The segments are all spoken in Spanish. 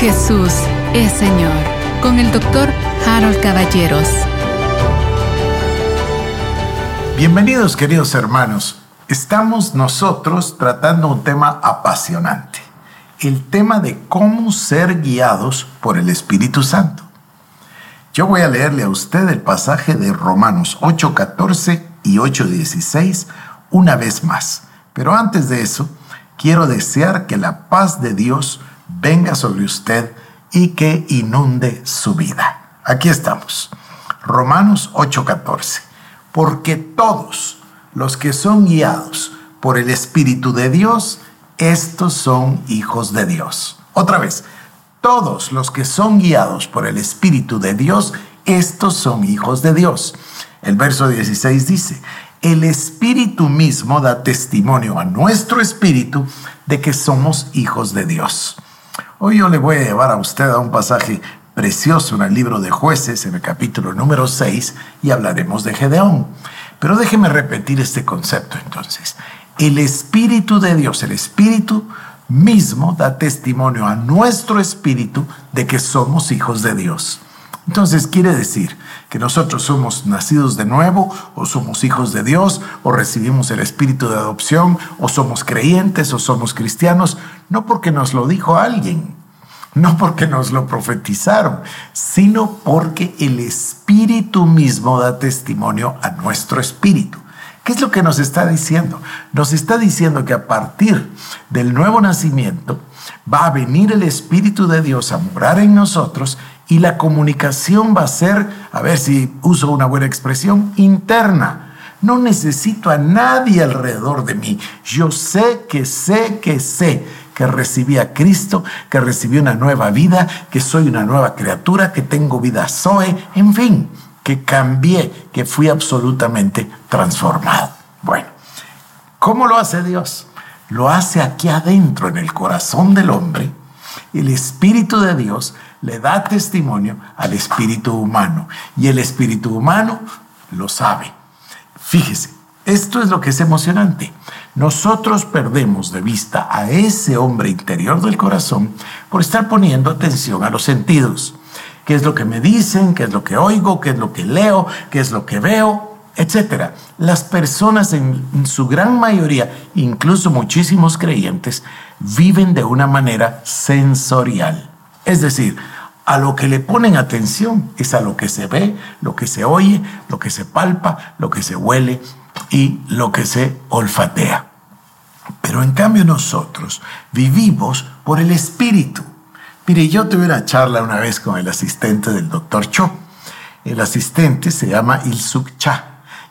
Jesús es Señor con el doctor Harold Caballeros. Bienvenidos queridos hermanos. Estamos nosotros tratando un tema apasionante, el tema de cómo ser guiados por el Espíritu Santo. Yo voy a leerle a usted el pasaje de Romanos 8:14 y 8:16 una vez más. Pero antes de eso, quiero desear que la paz de Dios venga sobre usted y que inunde su vida. Aquí estamos. Romanos 8:14. Porque todos los que son guiados por el Espíritu de Dios, estos son hijos de Dios. Otra vez, todos los que son guiados por el Espíritu de Dios, estos son hijos de Dios. El verso 16 dice, el Espíritu mismo da testimonio a nuestro espíritu de que somos hijos de Dios. Hoy yo le voy a llevar a usted a un pasaje precioso en el libro de jueces, en el capítulo número 6, y hablaremos de Gedeón. Pero déjeme repetir este concepto entonces. El Espíritu de Dios, el Espíritu mismo da testimonio a nuestro espíritu de que somos hijos de Dios. Entonces quiere decir que nosotros somos nacidos de nuevo o somos hijos de Dios o recibimos el espíritu de adopción o somos creyentes o somos cristianos, no porque nos lo dijo alguien, no porque nos lo profetizaron, sino porque el espíritu mismo da testimonio a nuestro espíritu. ¿Qué es lo que nos está diciendo? Nos está diciendo que a partir del nuevo nacimiento va a venir el Espíritu de Dios a morar en nosotros y la comunicación va a ser, a ver si uso una buena expresión, interna. No necesito a nadie alrededor de mí. Yo sé que sé que sé que recibí a Cristo, que recibí una nueva vida, que soy una nueva criatura, que tengo vida Zoe, en fin, que cambié, que fui absolutamente transformado. Bueno, ¿cómo lo hace Dios? Lo hace aquí adentro, en el corazón del hombre. El Espíritu de Dios le da testimonio al espíritu humano y el espíritu humano lo sabe. Fíjese, esto es lo que es emocionante. Nosotros perdemos de vista a ese hombre interior del corazón por estar poniendo atención a los sentidos. ¿Qué es lo que me dicen? ¿Qué es lo que oigo? ¿Qué es lo que leo? ¿Qué es lo que veo? Etcétera. Las personas en, en su gran mayoría, incluso muchísimos creyentes, viven de una manera sensorial. Es decir, a lo que le ponen atención es a lo que se ve, lo que se oye, lo que se palpa, lo que se huele y lo que se olfatea. Pero en cambio nosotros vivimos por el espíritu. Mire, yo tuve una charla una vez con el asistente del doctor Cho. El asistente se llama Ilsuk Cha.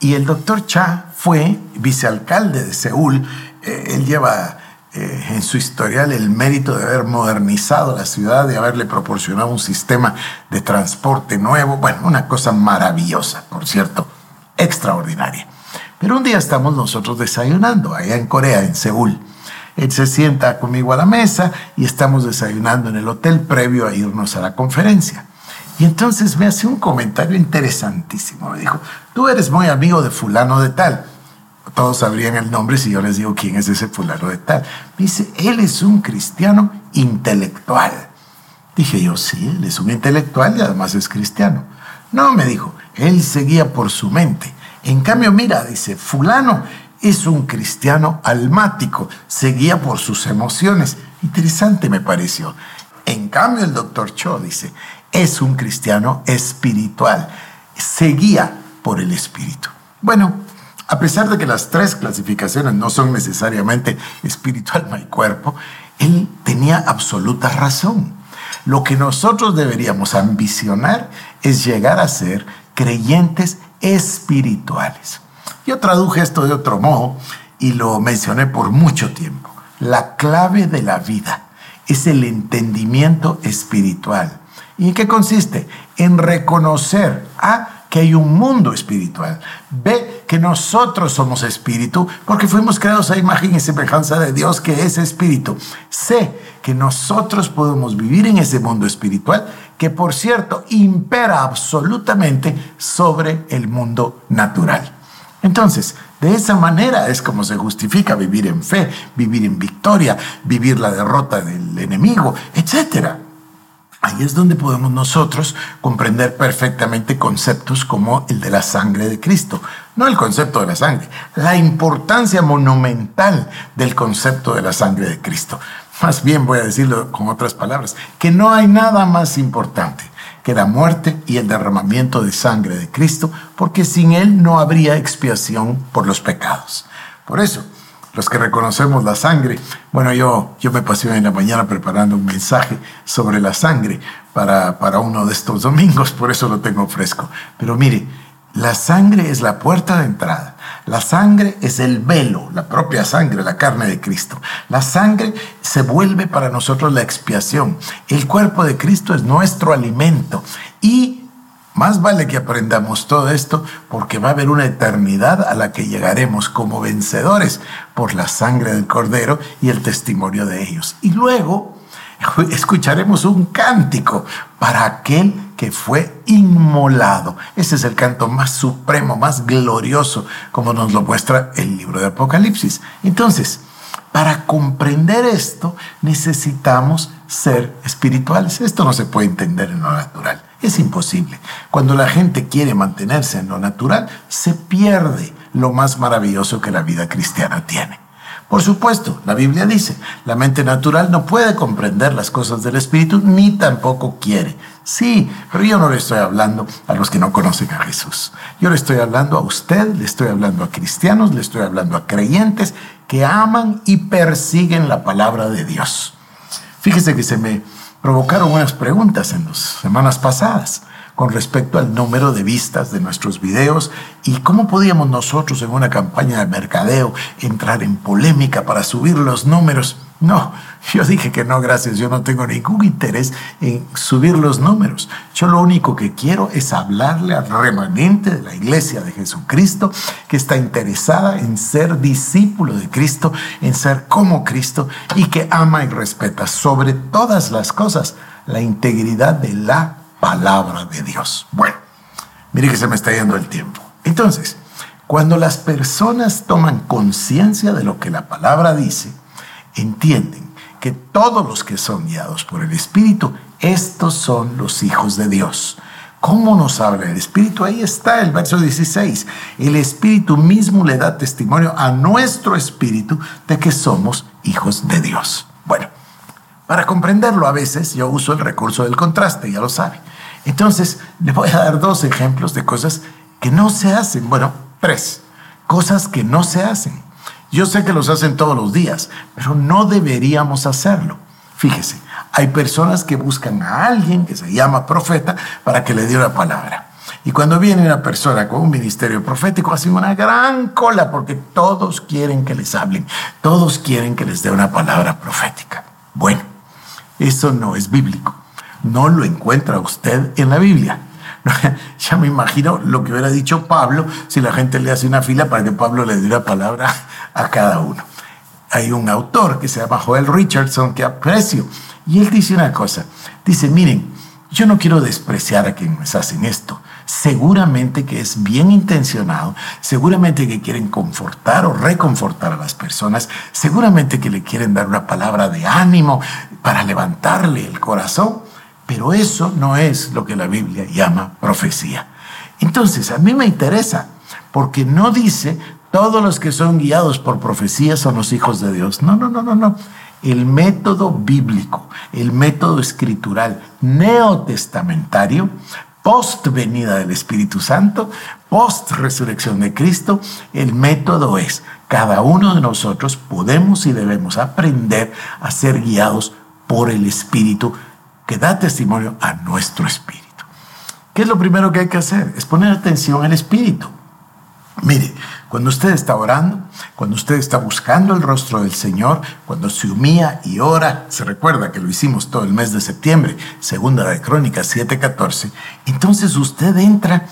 Y el doctor Cha fue vicealcalde de Seúl. Eh, él lleva eh, en su historial el mérito de haber modernizado la ciudad, de haberle proporcionado un sistema de transporte nuevo. Bueno, una cosa maravillosa, por cierto, extraordinaria. Pero un día estamos nosotros desayunando allá en Corea, en Seúl. Él se sienta conmigo a la mesa y estamos desayunando en el hotel previo a irnos a la conferencia. Y entonces me hace un comentario interesantísimo. Me dijo, tú eres muy amigo de fulano de tal todos sabrían el nombre si yo les digo quién es ese fulano de tal. Me dice, él es un cristiano intelectual. Dije yo, sí, él es un intelectual y además es cristiano. No, me dijo, él seguía por su mente. En cambio, mira, dice, fulano es un cristiano almático, seguía por sus emociones. Interesante me pareció. En cambio, el doctor Cho dice, es un cristiano espiritual, seguía por el espíritu. Bueno, a pesar de que las tres clasificaciones no son necesariamente espiritual, alma y cuerpo, él tenía absoluta razón. Lo que nosotros deberíamos ambicionar es llegar a ser creyentes espirituales. Yo traduje esto de otro modo y lo mencioné por mucho tiempo. La clave de la vida es el entendimiento espiritual. ¿Y en qué consiste? En reconocer a que hay un mundo espiritual. Ve que nosotros somos espíritu porque fuimos creados a imagen y semejanza de Dios que es espíritu. Sé que nosotros podemos vivir en ese mundo espiritual que por cierto impera absolutamente sobre el mundo natural. Entonces, de esa manera es como se justifica vivir en fe, vivir en victoria, vivir la derrota del enemigo, etc. Ahí es donde podemos nosotros comprender perfectamente conceptos como el de la sangre de Cristo. No el concepto de la sangre, la importancia monumental del concepto de la sangre de Cristo. Más bien voy a decirlo con otras palabras, que no hay nada más importante que la muerte y el derramamiento de sangre de Cristo, porque sin Él no habría expiación por los pecados. Por eso, los que reconocemos la sangre. Bueno, yo, yo me pasé en la mañana preparando un mensaje sobre la sangre para, para uno de estos domingos, por eso lo tengo fresco. Pero mire, la sangre es la puerta de entrada. La sangre es el velo, la propia sangre, la carne de Cristo. La sangre se vuelve para nosotros la expiación. El cuerpo de Cristo es nuestro alimento. Y más vale que aprendamos todo esto porque va a haber una eternidad a la que llegaremos como vencedores por la sangre del cordero y el testimonio de ellos. Y luego escucharemos un cántico para aquel que fue inmolado. Ese es el canto más supremo, más glorioso, como nos lo muestra el libro de Apocalipsis. Entonces, para comprender esto necesitamos ser espirituales. Esto no se puede entender en lo natural. Es imposible. Cuando la gente quiere mantenerse en lo natural, se pierde lo más maravilloso que la vida cristiana tiene. Por supuesto, la Biblia dice, la mente natural no puede comprender las cosas del Espíritu ni tampoco quiere. Sí, pero yo no le estoy hablando a los que no conocen a Jesús. Yo le estoy hablando a usted, le estoy hablando a cristianos, le estoy hablando a creyentes que aman y persiguen la palabra de Dios. Fíjese que se me provocaron unas preguntas en las semanas pasadas con respecto al número de vistas de nuestros videos y cómo podíamos nosotros en una campaña de mercadeo entrar en polémica para subir los números. No, yo dije que no, gracias, yo no tengo ningún interés en subir los números. Yo lo único que quiero es hablarle al remanente de la iglesia de Jesucristo que está interesada en ser discípulo de Cristo, en ser como Cristo y que ama y respeta sobre todas las cosas la integridad de la palabra de Dios. Bueno, mire que se me está yendo el tiempo. Entonces, cuando las personas toman conciencia de lo que la palabra dice, entienden que todos los que son guiados por el Espíritu, estos son los hijos de Dios. ¿Cómo nos habla el Espíritu? Ahí está el verso 16. El Espíritu mismo le da testimonio a nuestro Espíritu de que somos hijos de Dios. Bueno, para comprenderlo a veces yo uso el recurso del contraste, ya lo sabe. Entonces, le voy a dar dos ejemplos de cosas que no se hacen. Bueno, tres. Cosas que no se hacen. Yo sé que los hacen todos los días, pero no deberíamos hacerlo. Fíjese, hay personas que buscan a alguien que se llama profeta para que le dé una palabra. Y cuando viene una persona con un ministerio profético, hacen una gran cola porque todos quieren que les hablen, todos quieren que les dé una palabra profética. Bueno, eso no es bíblico. No lo encuentra usted en la Biblia. ya me imagino lo que hubiera dicho Pablo si la gente le hace una fila para que Pablo le diera palabra a cada uno. Hay un autor que se llama Joel Richardson que aprecio y él dice una cosa. Dice, miren, yo no quiero despreciar a quienes hacen esto. Seguramente que es bien intencionado, seguramente que quieren confortar o reconfortar a las personas, seguramente que le quieren dar una palabra de ánimo para levantarle el corazón, pero eso no es lo que la Biblia llama profecía. Entonces, a mí me interesa, porque no dice todos los que son guiados por profecía son los hijos de Dios. No, no, no, no, no. El método bíblico, el método escritural neotestamentario, post venida del Espíritu Santo, post resurrección de Cristo, el método es, cada uno de nosotros podemos y debemos aprender a ser guiados por el Espíritu que da testimonio a nuestro espíritu. ¿Qué es lo primero que hay que hacer? Es poner atención al espíritu. Mire, cuando usted está orando, cuando usted está buscando el rostro del Señor, cuando se humilla y ora, se recuerda que lo hicimos todo el mes de septiembre, segunda de Crónicas 7:14, entonces usted entra,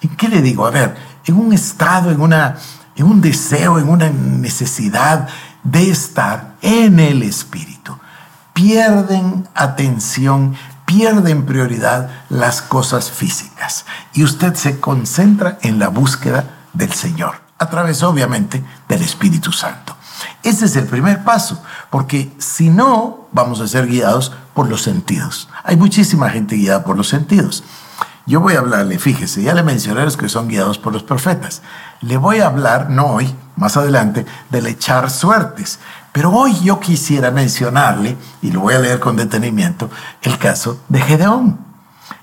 ¿en qué le digo? A ver, en un estado, en, una, en un deseo, en una necesidad de estar en el Espíritu pierden atención, pierden prioridad las cosas físicas. Y usted se concentra en la búsqueda del Señor, a través obviamente del Espíritu Santo. Ese es el primer paso, porque si no, vamos a ser guiados por los sentidos. Hay muchísima gente guiada por los sentidos. Yo voy a hablarle, fíjese, ya le mencioné los que son guiados por los profetas. Le voy a hablar, no hoy, más adelante, del echar suertes. Pero hoy yo quisiera mencionarle, y lo voy a leer con detenimiento, el caso de Gedeón.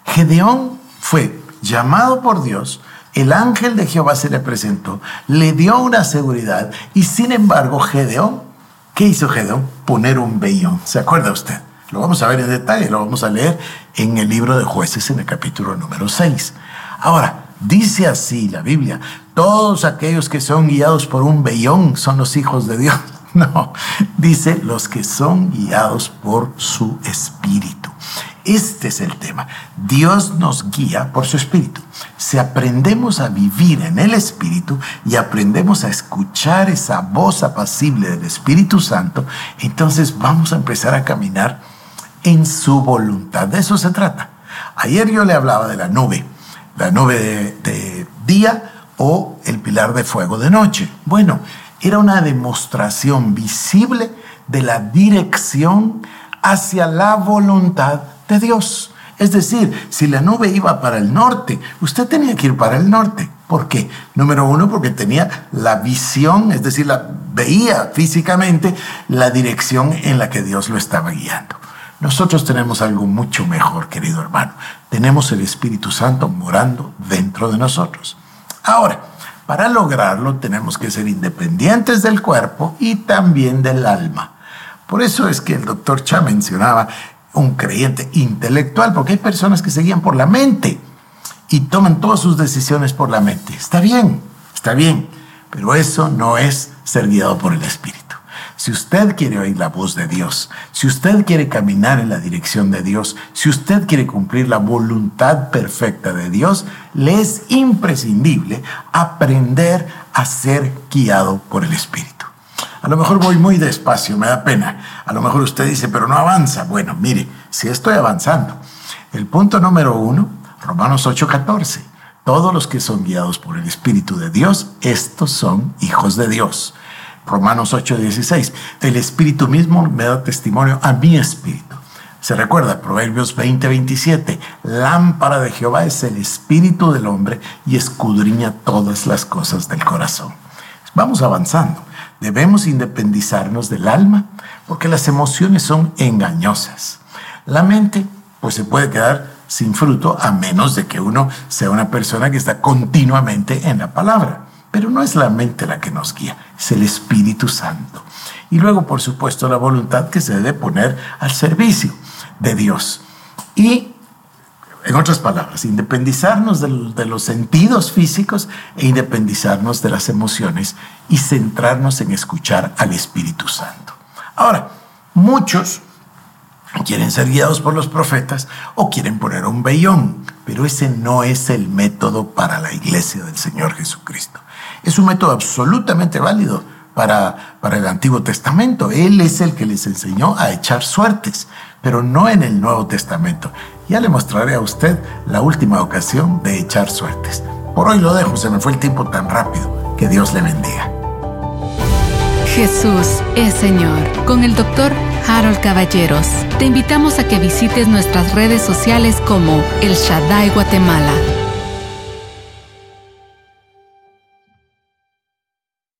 Gedeón fue llamado por Dios, el ángel de Jehová se le presentó, le dio una seguridad, y sin embargo Gedeón, ¿qué hizo Gedeón? Poner un vellón. ¿Se acuerda usted? Lo vamos a ver en detalle, lo vamos a leer en el libro de jueces en el capítulo número 6. Ahora, dice así la Biblia, todos aquellos que son guiados por un vellón son los hijos de Dios. No, dice los que son guiados por su espíritu. Este es el tema. Dios nos guía por su espíritu. Si aprendemos a vivir en el espíritu y aprendemos a escuchar esa voz apacible del Espíritu Santo, entonces vamos a empezar a caminar en su voluntad. De eso se trata. Ayer yo le hablaba de la nube, la nube de, día o el pilar de fuego de noche. Bueno, era una demostración visible de la dirección hacia la voluntad de Dios. Es decir, si la nube iba para el norte, usted tenía que ir para el norte. ¿Por qué? Número uno, porque tenía la visión, es decir, la, veía físicamente la dirección en la que Dios lo estaba guiando. Nosotros tenemos algo mucho mejor, querido hermano. Tenemos el Espíritu Santo morando dentro de nosotros. Ahora, para lograrlo tenemos que ser independientes del cuerpo y también del alma. Por eso es que el doctor Cha mencionaba un creyente intelectual, porque hay personas que se guían por la mente y toman todas sus decisiones por la mente. Está bien, está bien, pero eso no es ser guiado por el Espíritu. Si usted quiere oír la voz de Dios, si usted quiere caminar en la dirección de Dios, si usted quiere cumplir la voluntad perfecta de Dios, le es imprescindible aprender a ser guiado por el Espíritu. A lo mejor voy muy despacio, me da pena. A lo mejor usted dice, pero no avanza. Bueno, mire, si estoy avanzando. El punto número uno, Romanos 8:14. Todos los que son guiados por el Espíritu de Dios, estos son hijos de Dios. Romanos 8:16. El Espíritu mismo me da testimonio a mi espíritu. Se recuerda, Proverbios 20:27. Lámpara de Jehová es el espíritu del hombre y escudriña todas las cosas del corazón. Vamos avanzando. Debemos independizarnos del alma porque las emociones son engañosas. La mente, pues se puede quedar sin fruto a menos de que uno sea una persona que está continuamente en la palabra. Pero no es la mente la que nos guía, es el Espíritu Santo. Y luego, por supuesto, la voluntad que se debe poner al servicio de Dios. Y, en otras palabras, independizarnos de, de los sentidos físicos e independizarnos de las emociones y centrarnos en escuchar al Espíritu Santo. Ahora, muchos quieren ser guiados por los profetas o quieren poner un vellón, pero ese no es el método para la iglesia del Señor Jesucristo. Es un método absolutamente válido para, para el Antiguo Testamento. Él es el que les enseñó a echar suertes, pero no en el Nuevo Testamento. Ya le mostraré a usted la última ocasión de echar suertes. Por hoy lo dejo, se me fue el tiempo tan rápido. Que Dios le bendiga. Jesús es Señor. Con el doctor Harold Caballeros. Te invitamos a que visites nuestras redes sociales como El Shaddai Guatemala